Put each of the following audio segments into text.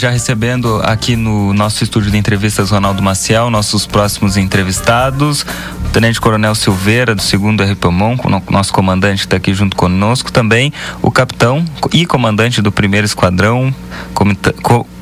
Já recebendo aqui no nosso estúdio de entrevistas Ronaldo Maciel, nossos próximos entrevistados, o Tenente Coronel Silveira, do 2 RPMON, nosso comandante está aqui junto conosco, também o capitão e comandante do 1 Esquadrão,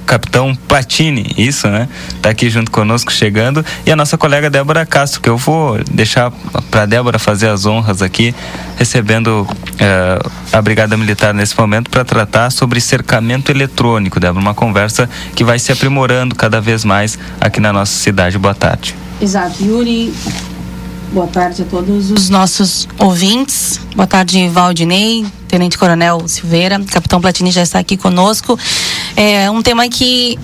capitão Platini, isso, né? Tá aqui junto conosco chegando e a nossa colega Débora Castro, que eu vou deixar para Débora fazer as honras aqui, recebendo uh, a Brigada Militar nesse momento para tratar sobre cercamento eletrônico, Débora, uma conversa que vai se aprimorando cada vez mais aqui na nossa cidade. Boa tarde. Exato, Yuri. Boa tarde a todos os nossos ouvintes. Boa tarde, Valdinei, Tenente Coronel Silveira, Capitão Platini já está aqui conosco. É um tema que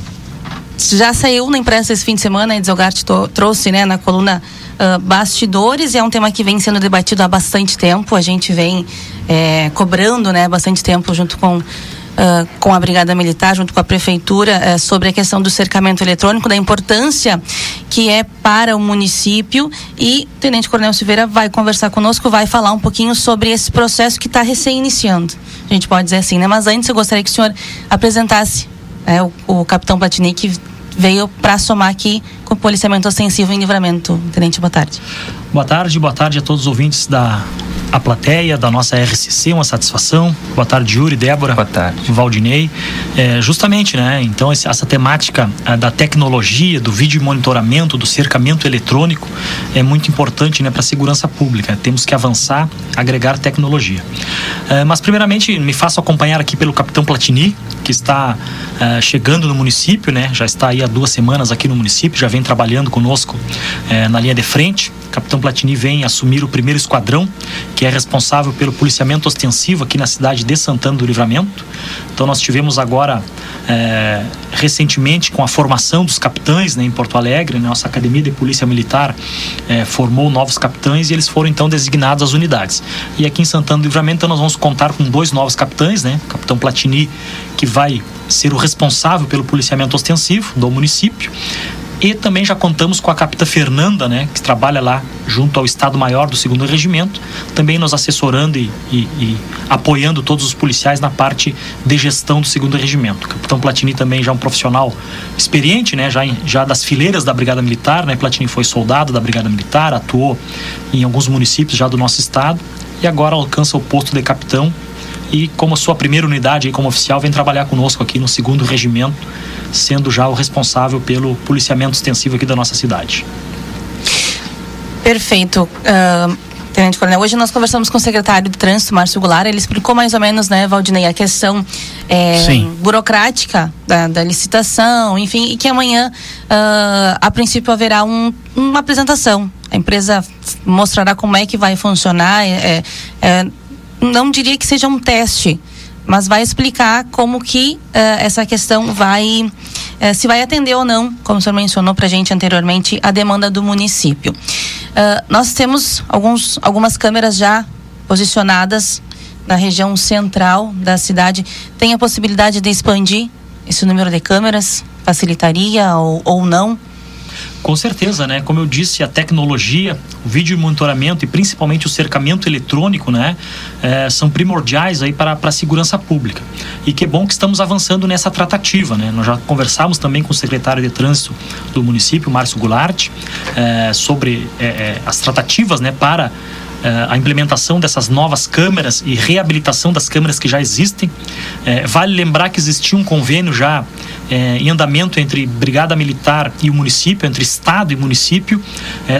já saiu na imprensa esse fim de semana, Edzelgart trouxe né, na coluna uh, Bastidores, e é um tema que vem sendo debatido há bastante tempo. A gente vem é, cobrando né, bastante tempo junto com uh, com a Brigada Militar, junto com a Prefeitura, uh, sobre a questão do cercamento eletrônico, da importância que é para o município. E o Tenente Coronel Silveira vai conversar conosco, vai falar um pouquinho sobre esse processo que está recém-iniciando. A gente pode dizer assim, né? Mas antes eu gostaria que o senhor apresentasse é, o, o capitão Platini, que veio para somar aqui com o policiamento ostensivo em livramento. Tenente, boa tarde. Boa tarde, boa tarde a todos os ouvintes da a plateia da nossa RCC, uma satisfação. Boa tarde, Yuri, Débora. Boa tarde. Valdinei. É, justamente, né? Então, essa temática da tecnologia, do vídeo monitoramento, do cercamento eletrônico é muito importante né, para a segurança pública. Temos que avançar, agregar tecnologia. É, mas, primeiramente, me faço acompanhar aqui pelo capitão Platini, que está é, chegando no município, né? Já está aí há duas semanas aqui no município, já vem trabalhando conosco é, na linha de frente. Capitão Platini vem assumir o primeiro esquadrão, que é responsável pelo policiamento ostensivo aqui na cidade de Santana do Livramento. Então nós tivemos agora é, recentemente com a formação dos capitães né, em Porto Alegre, né, nossa academia de polícia militar é, formou novos capitães e eles foram então designados às unidades. E aqui em Santana do Livramento então, nós vamos contar com dois novos capitães, né, capitão Platini que vai ser o responsável pelo policiamento ostensivo do município e também já contamos com a capitã Fernanda, né, que trabalha lá junto ao Estado-Maior do segundo Regimento, também nos assessorando e, e, e, apoiando todos os policiais na parte de gestão do segundo Regimento. O capitão Platini também já é um profissional experiente, né, já, já das fileiras da Brigada Militar, né, Platini foi soldado da Brigada Militar, atuou em alguns municípios já do nosso estado e agora alcança o posto de capitão e como sua primeira unidade aí como oficial vem trabalhar conosco aqui no segundo regimento, sendo já o responsável pelo policiamento extensivo aqui da nossa cidade. Perfeito. Uh, Tenente Coronel, hoje nós conversamos com o secretário de Trânsito, Márcio Goulart, ele explicou mais ou menos, né, Valdinei, a questão é, burocrática da, da, licitação, enfim, e que amanhã, uh, a princípio, haverá um, uma apresentação. A empresa mostrará como é que vai funcionar, é, é, não diria que seja um teste, mas vai explicar como que uh, essa questão vai uh, se vai atender ou não, como o senhor mencionou para a gente anteriormente, a demanda do município. Uh, nós temos alguns, algumas câmeras já posicionadas na região central da cidade. Tem a possibilidade de expandir esse número de câmeras? Facilitaria ou, ou não? Com certeza, né? Como eu disse, a tecnologia, o vídeo monitoramento e principalmente o cercamento eletrônico, né? É, são primordiais aí para, para a segurança pública. E que bom que estamos avançando nessa tratativa, né? Nós já conversamos também com o secretário de trânsito do município, Márcio Goulart, é, sobre é, é as tratativas, né? Para é, a implementação dessas novas câmeras e reabilitação das câmeras que já existem. É, vale lembrar que existia um convênio já é, em andamento entre Brigada Militar e o município, entre Estado e município,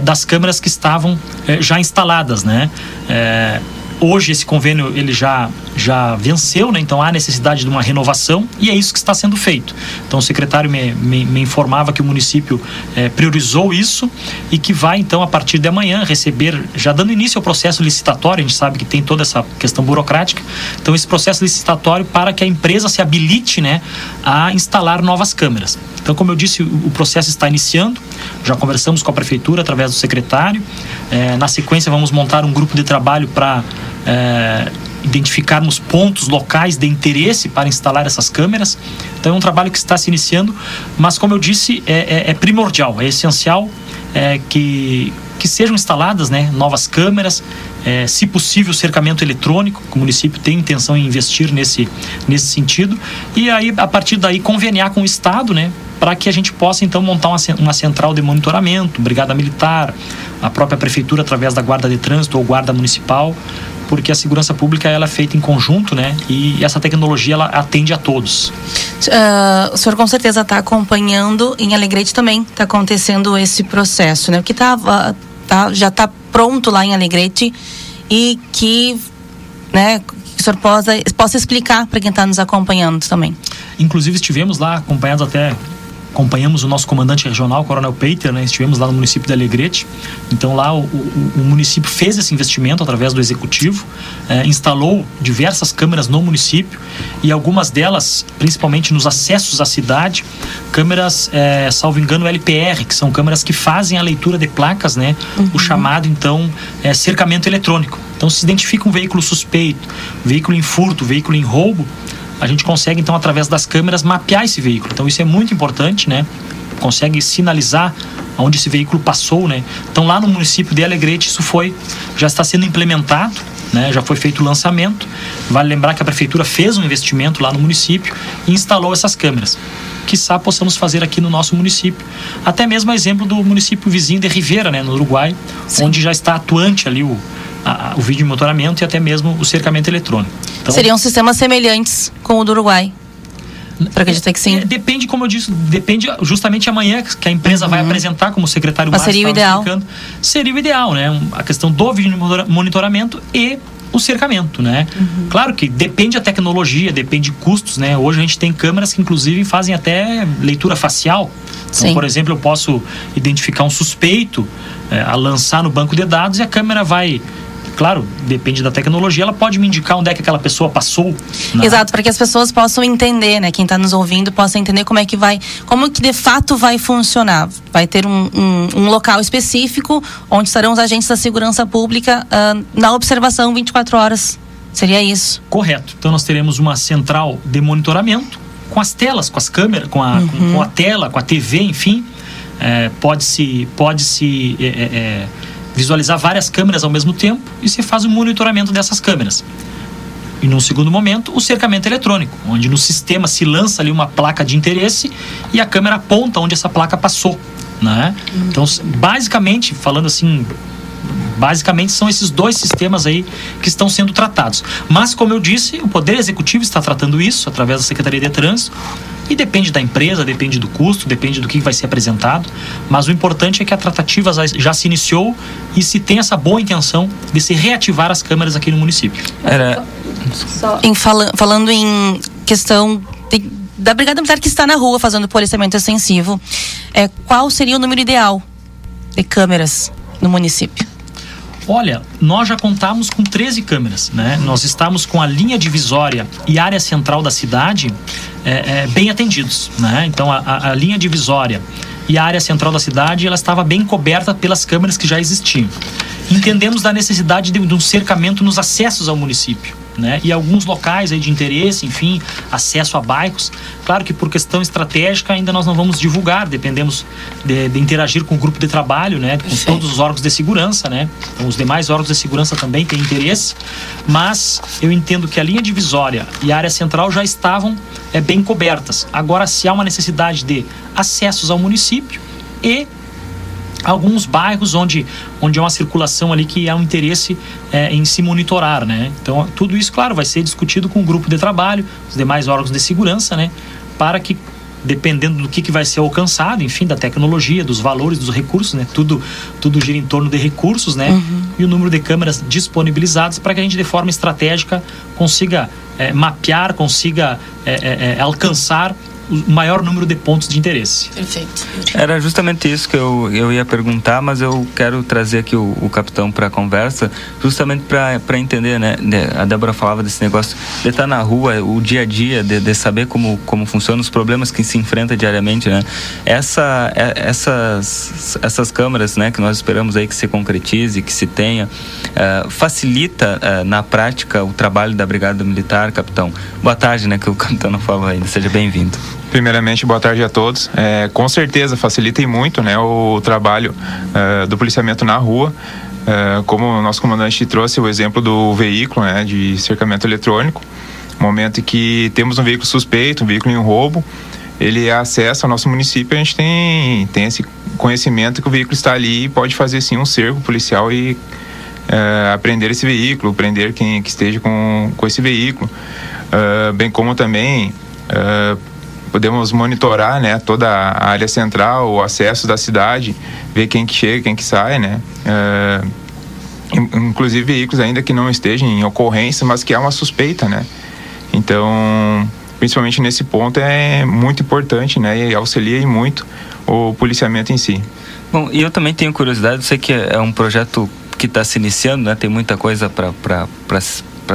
das câmeras que estavam já instaladas, né? Hoje esse convênio ele já já venceu, né? então há necessidade de uma renovação e é isso que está sendo feito. Então o secretário me, me, me informava que o município é, priorizou isso e que vai então a partir de amanhã receber, já dando início ao processo licitatório, a gente sabe que tem toda essa questão burocrática, então esse processo licitatório para que a empresa se habilite né, a instalar novas câmeras. Então, como eu disse, o processo está iniciando, já conversamos com a prefeitura através do secretário, é, na sequência vamos montar um grupo de trabalho para é, identificarmos pontos locais de interesse para instalar essas câmeras. Então é um trabalho que está se iniciando, mas como eu disse, é, é, é primordial, é essencial é, que, que sejam instaladas né, novas câmeras é, se possível, cercamento eletrônico, que o município tem intenção em investir nesse, nesse sentido, e aí, a partir daí, conveniar com o Estado, né? Para que a gente possa, então, montar uma, uma central de monitoramento, brigada militar, a própria prefeitura, através da guarda de trânsito ou guarda municipal, porque a segurança pública ela é feita em conjunto, né? E essa tecnologia ela atende a todos. Uh, o senhor com certeza está acompanhando em Alegrete também está acontecendo esse processo, né? O que tá, uh, tá já está pronto lá em Alegrete e que, né? Que o senhor possa, possa explicar para quem está nos acompanhando também. Inclusive estivemos lá acompanhados até acompanhamos o nosso comandante regional, Coronel Peiter, né? estivemos lá no município de Alegrete. Então lá o, o, o município fez esse investimento através do executivo, eh, instalou diversas câmeras no município e algumas delas, principalmente nos acessos à cidade, câmeras, eh, salvo engano, LPR, que são câmeras que fazem a leitura de placas, né? Uhum. O chamado então eh, cercamento eletrônico. Então se identifica um veículo suspeito, veículo em furto, veículo em roubo, a gente consegue então através das câmeras mapear esse veículo. Então isso é muito importante, né? Consegue sinalizar onde esse veículo passou, né? Então lá no município de Alegrete isso foi já está sendo implementado, né? Já foi feito o lançamento. Vale lembrar que a prefeitura fez um investimento lá no município e instalou essas câmeras. Quiçá possamos fazer aqui no nosso município. Até mesmo exemplo do município vizinho de Rivera, né, no Uruguai, Sim. onde já está atuante ali o, a, o vídeo monitoramento e até mesmo o cercamento eletrônico. Então, Seriam sistemas semelhantes com o do Uruguai? Para acreditar que sim. É, depende, como eu disse, depende justamente amanhã que a empresa uhum. vai apresentar, como secretário Mas seria o ideal. Seria o ideal, né? A questão do vídeo monitoramento e o cercamento, né? Uhum. Claro que depende da tecnologia, depende de custos, né? Hoje a gente tem câmeras que inclusive fazem até leitura facial. Então, por exemplo, eu posso identificar um suspeito, é, a lançar no banco de dados e a câmera vai claro, depende da tecnologia, ela pode me indicar onde é que aquela pessoa passou. Né? Exato, para que as pessoas possam entender, né? Quem está nos ouvindo possa entender como é que vai, como que de fato vai funcionar. Vai ter um, um, um local específico onde estarão os agentes da segurança pública uh, na observação 24 horas. Seria isso? Correto. Então nós teremos uma central de monitoramento com as telas, com as câmeras, com a, uhum. com, com, a tela, com a TV, enfim. É, pode se pode se é, é, é visualizar várias câmeras ao mesmo tempo e se faz o monitoramento dessas câmeras. E num segundo momento, o cercamento eletrônico, onde no sistema se lança ali uma placa de interesse e a câmera aponta onde essa placa passou. Né? Então, basicamente, falando assim, basicamente são esses dois sistemas aí que estão sendo tratados. Mas, como eu disse, o Poder Executivo está tratando isso através da Secretaria de Trânsito e depende da empresa, depende do custo, depende do que vai ser apresentado. Mas o importante é que a tratativa já se iniciou e se tem essa boa intenção de se reativar as câmeras aqui no município. Era... Em fala, falando em questão de, da Brigada Militar que está na rua fazendo policiamento extensivo, é, qual seria o número ideal de câmeras no município? Olha, nós já contamos com 13 câmeras, né? Nós estamos com a linha divisória e área central da cidade é, é, bem atendidos, né? Então a, a, linha divisória e a área central da cidade ela estava bem coberta pelas câmeras que já existiam. Entendemos da necessidade de, de um cercamento nos acessos ao município né? E alguns locais aí de interesse, enfim, acesso a bairros. Claro que por questão estratégica ainda nós não vamos divulgar, dependemos de, de interagir com o grupo de trabalho, né? Com Sim. todos os órgãos de segurança, né? Então, os demais órgãos de segurança também têm interesse, mas eu entendo que a linha divisória e a área central já estavam é, bem cobertas. Agora, se há uma necessidade de acessos ao município e alguns bairros onde, onde há uma circulação ali que há um interesse é, em se monitorar, né? Então, tudo isso, claro, vai ser discutido com o grupo de trabalho, os demais órgãos de segurança, né? Para que, dependendo do que, que vai ser alcançado, enfim, da tecnologia, dos valores, dos recursos, né? Tudo, tudo gira em torno de recursos, né? Uhum. E o número de câmeras disponibilizadas para que a gente, de forma estratégica, consiga é, mapear, consiga é, é, é alcançar o maior número de pontos de interesse. Perfeito. Era justamente isso que eu, eu ia perguntar, mas eu quero trazer aqui o, o capitão para a conversa, justamente para entender, né? A Débora falava desse negócio de estar na rua, o dia a dia, de, de saber como, como funciona, os problemas que se enfrenta diariamente, né? Essa, é, essas, essas câmeras, né, que nós esperamos aí que se concretize, que se tenha, uh, facilita uh, na prática o trabalho da Brigada Militar, capitão. Boa tarde, né, que o capitão não falou ainda. Seja bem-vindo. Primeiramente, boa tarde a todos. É, com certeza facilita muito né, o trabalho uh, do policiamento na rua. Uh, como o nosso comandante trouxe o exemplo do veículo, né, de cercamento eletrônico, momento em que temos um veículo suspeito, um veículo em roubo, ele acessa o nosso município, a gente tem, tem esse conhecimento que o veículo está ali e pode fazer sim um cerco policial e uh, esse veículo, prender quem que esteja com, com esse veículo, bem como também podemos monitorar né, toda a área central, o acesso da cidade, ver quem que chega, quem que sai, né? inclusive veículos ainda que não estejam em ocorrência, mas que há uma suspeita, né? Então, principalmente nesse ponto é muito importante, né? E auxilia muito o policiamento em si. Bom, e eu também tenho curiosidade, sei que é um projeto que está se iniciando, né? Tem muita coisa para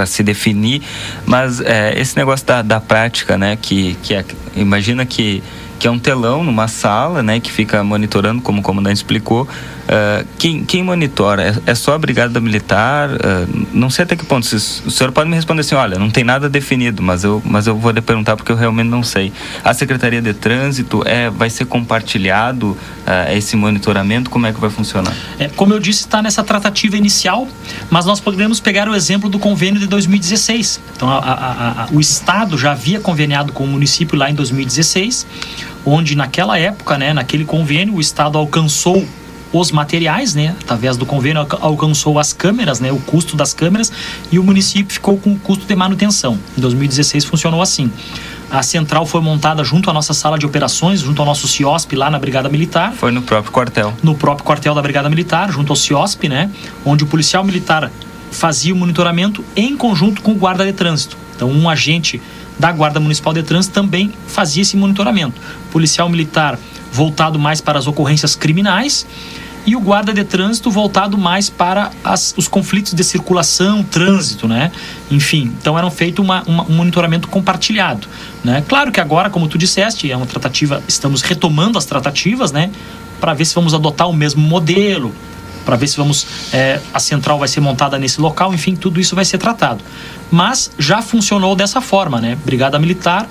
se definir, mas é, esse negócio da, da prática, né? Que, que é, imagina que que é um telão numa sala, né, que fica monitorando, como o comandante explicou. Uh, quem, quem monitora? É, é, só a Brigada Militar? Uh, não sei até que ponto. o senhor pode me responder assim: olha, não tem nada definido, mas eu, mas eu vou lhe perguntar porque eu realmente não sei. A Secretaria de Trânsito é, vai ser compartilhado uh, esse monitoramento? Como é que vai funcionar? É, como eu disse, está nessa tratativa inicial, mas nós podemos pegar o exemplo do convênio de 2016. Então, a, a, a, o Estado já havia conveniado com o município lá em 2016 onde naquela época, né, naquele convênio, o Estado alcançou os materiais, né, através do convênio alcançou as câmeras, né, o custo das câmeras e o município ficou com o custo de manutenção. Em 2016 funcionou assim. A central foi montada junto à nossa sala de operações, junto ao nosso CIOSP lá na Brigada Militar. Foi no próprio quartel. No próprio quartel da Brigada Militar, junto ao CIOSP, né, onde o policial militar fazia o monitoramento em conjunto com o guarda de trânsito. Então, um agente da Guarda Municipal de Trânsito também fazia esse monitoramento. policial militar voltado mais para as ocorrências criminais e o guarda de trânsito voltado mais para as, os conflitos de circulação, trânsito, né? Enfim, então eram feito uma, uma, um monitoramento compartilhado, né? Claro que agora, como tu disseste, é uma tratativa, estamos retomando as tratativas, né? Para ver se vamos adotar o mesmo modelo, para ver se vamos é, a central vai ser montada nesse local, enfim, tudo isso vai ser tratado. Mas já funcionou dessa forma, né? Brigada Militar,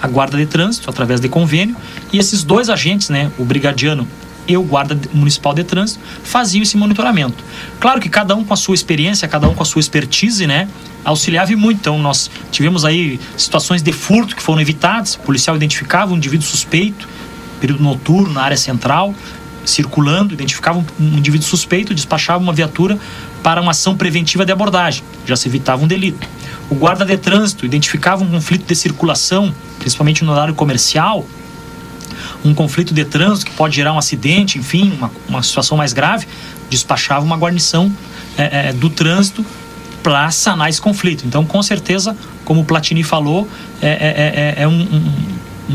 a Guarda de Trânsito, através de convênio, e esses dois agentes, né, o brigadiano e o guarda municipal de trânsito faziam esse monitoramento. Claro que cada um com a sua experiência, cada um com a sua expertise, né, auxiliava muito. Então nós tivemos aí situações de furto que foram evitadas, o policial identificava um indivíduo suspeito, período noturno na área central, circulando, identificava um, indivíduo suspeito, despachava uma viatura para uma ação preventiva de abordagem, já se evitava um delito. O guarda de trânsito identificava um conflito de circulação, principalmente no horário comercial, um conflito de trânsito que pode gerar um acidente, enfim, uma, uma situação mais grave, despachava uma guarnição é, é, do trânsito para sanar esse conflito. Então, com certeza, como o Platini falou, é, é, é, é um,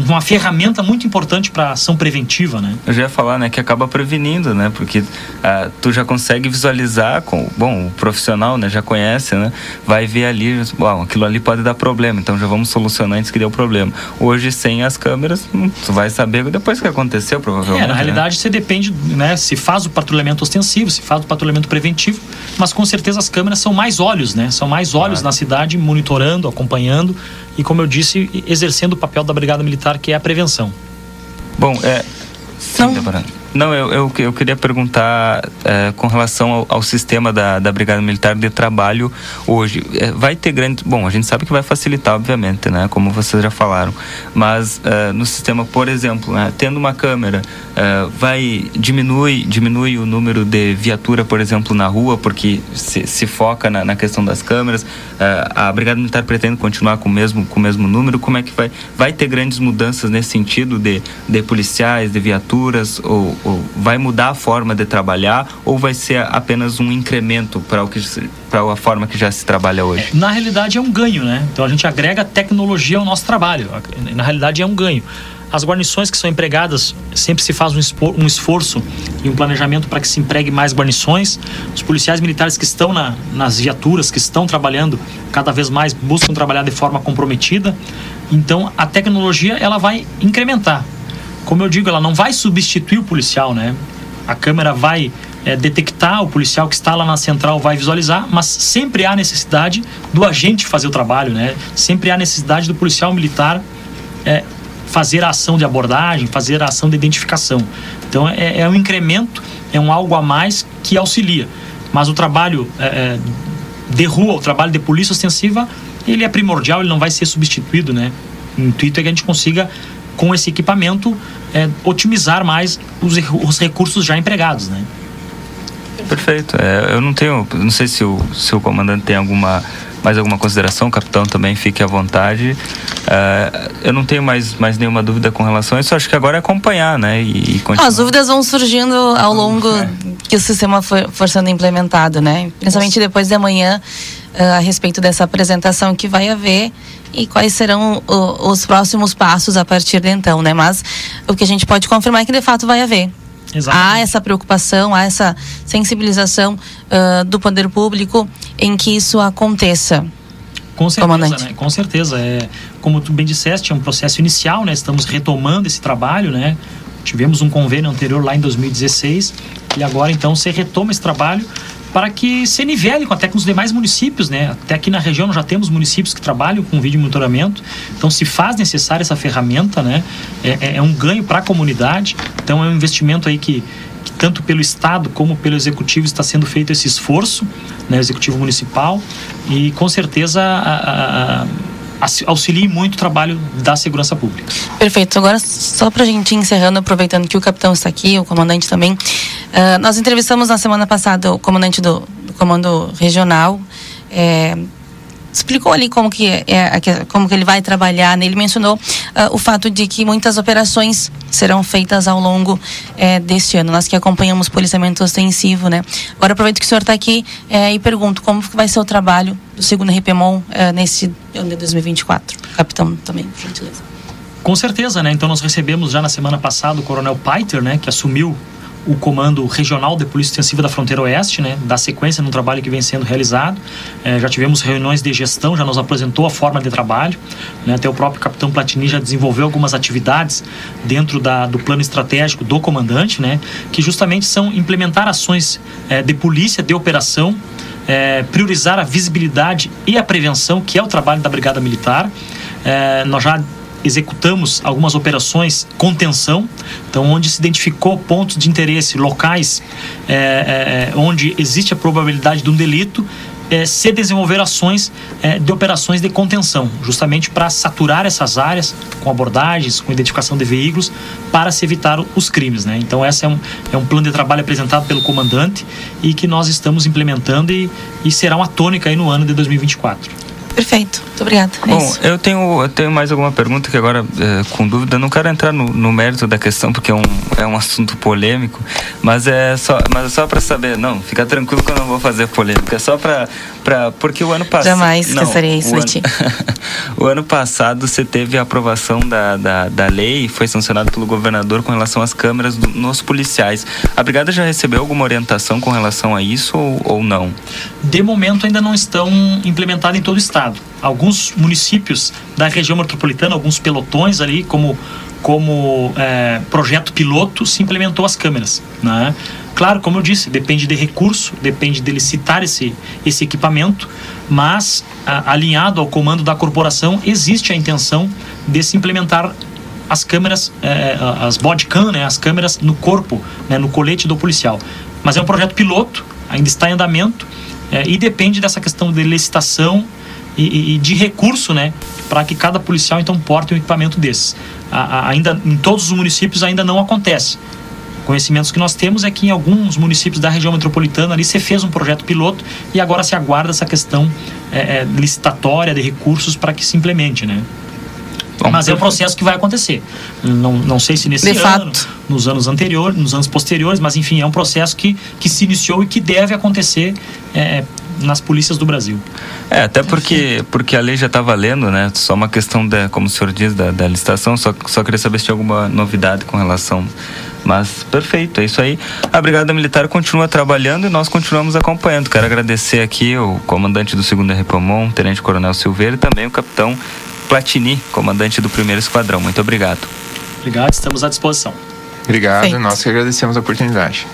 uma ferramenta muito importante para ação preventiva, né? Eu já ia falar, né, que acaba prevenindo, né? Porque ah, tu já consegue visualizar com, bom, o profissional, né, já conhece, né? Vai ver ali, bom, aquilo ali pode dar problema, então já vamos solucionar antes que dê o problema. Hoje sem as câmeras, hum, tu vai saber depois que aconteceu, provavelmente. É, na né? realidade, você depende, né, se faz o patrulhamento ostensivo, se faz o patrulhamento preventivo, mas com certeza as câmeras são mais olhos, né? São mais olhos claro. na cidade monitorando, acompanhando e, como eu disse, exercendo o papel da Brigada Militar, que é a prevenção. Bom, é. Sim, Débora. Não, eu, eu, eu queria perguntar é, com relação ao, ao, sistema da, da Brigada Militar de trabalho hoje. É, vai ter grande. Bom, a gente sabe que vai facilitar, obviamente, né? Como vocês já falaram. Mas é, no sistema, por exemplo, né, tendo uma câmera, vai diminui, diminui o número de viatura, por exemplo, na rua, porque se, se foca na, na, questão das câmeras. A Brigada Militar pretende continuar com o mesmo, com o mesmo número. Como é que vai? Vai ter grandes mudanças nesse sentido de, de policiais, de viaturas ou vai mudar a forma de trabalhar ou vai ser apenas um incremento para o que para a forma que já se trabalha hoje? Na realidade é um ganho, né? Então a gente agrega tecnologia ao nosso trabalho. Na realidade é um ganho. As guarnições que são empregadas, sempre se faz um esforço e um planejamento para que se empregue mais guarnições. Os policiais militares que estão na, nas viaturas, que estão trabalhando, cada vez mais buscam trabalhar de forma comprometida. Então, a tecnologia ela vai incrementar como eu digo, ela não vai substituir o policial, né? A câmera vai é, detectar o policial que está lá na central, vai visualizar, mas sempre há necessidade do agente fazer o trabalho, né? Sempre há necessidade do policial militar é, fazer a ação de abordagem, fazer a ação de identificação. Então é, é um incremento, é um algo a mais que auxilia. Mas o trabalho é, é, de rua, o trabalho de polícia ostensiva, ele é primordial, ele não vai ser substituído, né? O intuito é que a gente consiga, com esse equipamento, é, otimizar mais os, os recursos já empregados, né? Perfeito. É, eu não tenho, não sei se o, se o comandante tem alguma mais alguma consideração, capitão também fique à vontade. É, eu não tenho mais, mais nenhuma dúvida com relação a isso. Acho que agora é acompanhar, né? E, e continuar. As dúvidas vão surgindo ao longo é. que o sistema for, for sendo implementado, né? Principalmente depois de amanhã, uh, a respeito dessa apresentação que vai haver e quais serão o, os próximos passos a partir de então, né? Mas o que a gente pode confirmar é que de fato vai haver. Exatamente. Há essa preocupação, há essa sensibilização uh, do poder público em que isso aconteça. Com certeza, né? Com certeza. É, como tu bem disseste, é um processo inicial, né? Estamos retomando esse trabalho, né? Tivemos um convênio anterior lá em 2016 e agora então se retoma esse trabalho para que se nivele até com os demais municípios, né? Até aqui na região já temos municípios que trabalham com vídeo monitoramento, então se faz necessária essa ferramenta, né? É, é, é um ganho para a comunidade, então é um investimento aí que, que, tanto pelo Estado como pelo Executivo está sendo feito esse esforço, né? Executivo Municipal, e com certeza a, a auxilie muito o trabalho da segurança pública. Perfeito. Agora, só para a gente encerrando, aproveitando que o capitão está aqui, o comandante também, uh, nós entrevistamos na semana passada o comandante do, do Comando Regional. É, explicou ali como que, é, é como que ele vai trabalhar. Né? Ele mencionou uh, o fato de que muitas operações serão feitas ao longo é, deste ano. Nós que acompanhamos policiamento ostensivo, né? Agora aproveito que o senhor está aqui é, e pergunto como vai ser o trabalho do segundo RPMON é, nesse ano de 2024. Capitão também, por gentileza. Com certeza, né? Então nós recebemos já na semana passada o Coronel Paiter, né? Que assumiu o Comando Regional de Polícia Extensiva da Fronteira Oeste, né, da sequência no trabalho que vem sendo realizado. É, já tivemos reuniões de gestão, já nos apresentou a forma de trabalho. Né, até o próprio Capitão Platini já desenvolveu algumas atividades dentro da, do plano estratégico do comandante, né, que justamente são implementar ações é, de polícia, de operação, é, priorizar a visibilidade e a prevenção, que é o trabalho da Brigada Militar. É, nós já executamos algumas operações contenção, então onde se identificou pontos de interesse locais é, é, onde existe a probabilidade de um delito, é, se desenvolver ações é, de operações de contenção, justamente para saturar essas áreas com abordagens, com identificação de veículos, para se evitar os crimes. Né? Então, esse é um, é um plano de trabalho apresentado pelo comandante e que nós estamos implementando e, e será uma tônica aí no ano de 2024. Perfeito, muito obrigada. É Bom, eu tenho, eu tenho mais alguma pergunta que agora, é, com dúvida, não quero entrar no, no, mérito da questão porque é um, é um assunto polêmico, mas é só, mas é só para saber, não, fica tranquilo que eu não vou fazer polêmica, é só para para porque o ano passado jamais esquecerei isso de ti. o ano passado você teve a aprovação da, da, da lei, foi sancionado pelo governador com relação às câmeras do, nos policiais. A brigada já recebeu alguma orientação com relação a isso ou, ou não? De momento ainda não estão implementadas em todo o estado. Alguns municípios da região metropolitana, alguns pelotões ali, como como é, projeto piloto, se implementou as câmeras. Né? Claro, como eu disse, depende de recurso, depende de licitar esse, esse equipamento, mas a, alinhado ao comando da corporação, existe a intenção de se implementar as câmeras, é, as bodycam, né, as câmeras no corpo, né, no colete do policial. Mas é um projeto piloto, ainda está em andamento é, e depende dessa questão de licitação e, e de recurso, né, para que cada policial então porte um equipamento desses. A, a, ainda em todos os municípios ainda não acontece Conhecimentos que nós temos é que em alguns municípios da região metropolitana ali se fez um projeto piloto e agora se aguarda essa questão é, é, licitatória de recursos para que se implemente, né? Bom, Mas é um processo que vai acontecer. Não, não sei se nesse de ano, fato. nos anos anteriores, nos anos posteriores, mas enfim, é um processo que, que se iniciou e que deve acontecer é, nas polícias do Brasil. É, até porque, porque a lei já está valendo, né? Só uma questão, da, como o senhor diz, da, da licitação, só, só queria saber se tinha alguma novidade com relação mas perfeito, é isso aí. A Brigada Militar continua trabalhando e nós continuamos acompanhando. Quero agradecer aqui o comandante do 2 Repomon, Tenente Coronel Silveira, e também o capitão Platini, comandante do 1 Esquadrão. Muito obrigado. Obrigado, estamos à disposição. Obrigado, Feito. nós que agradecemos a oportunidade.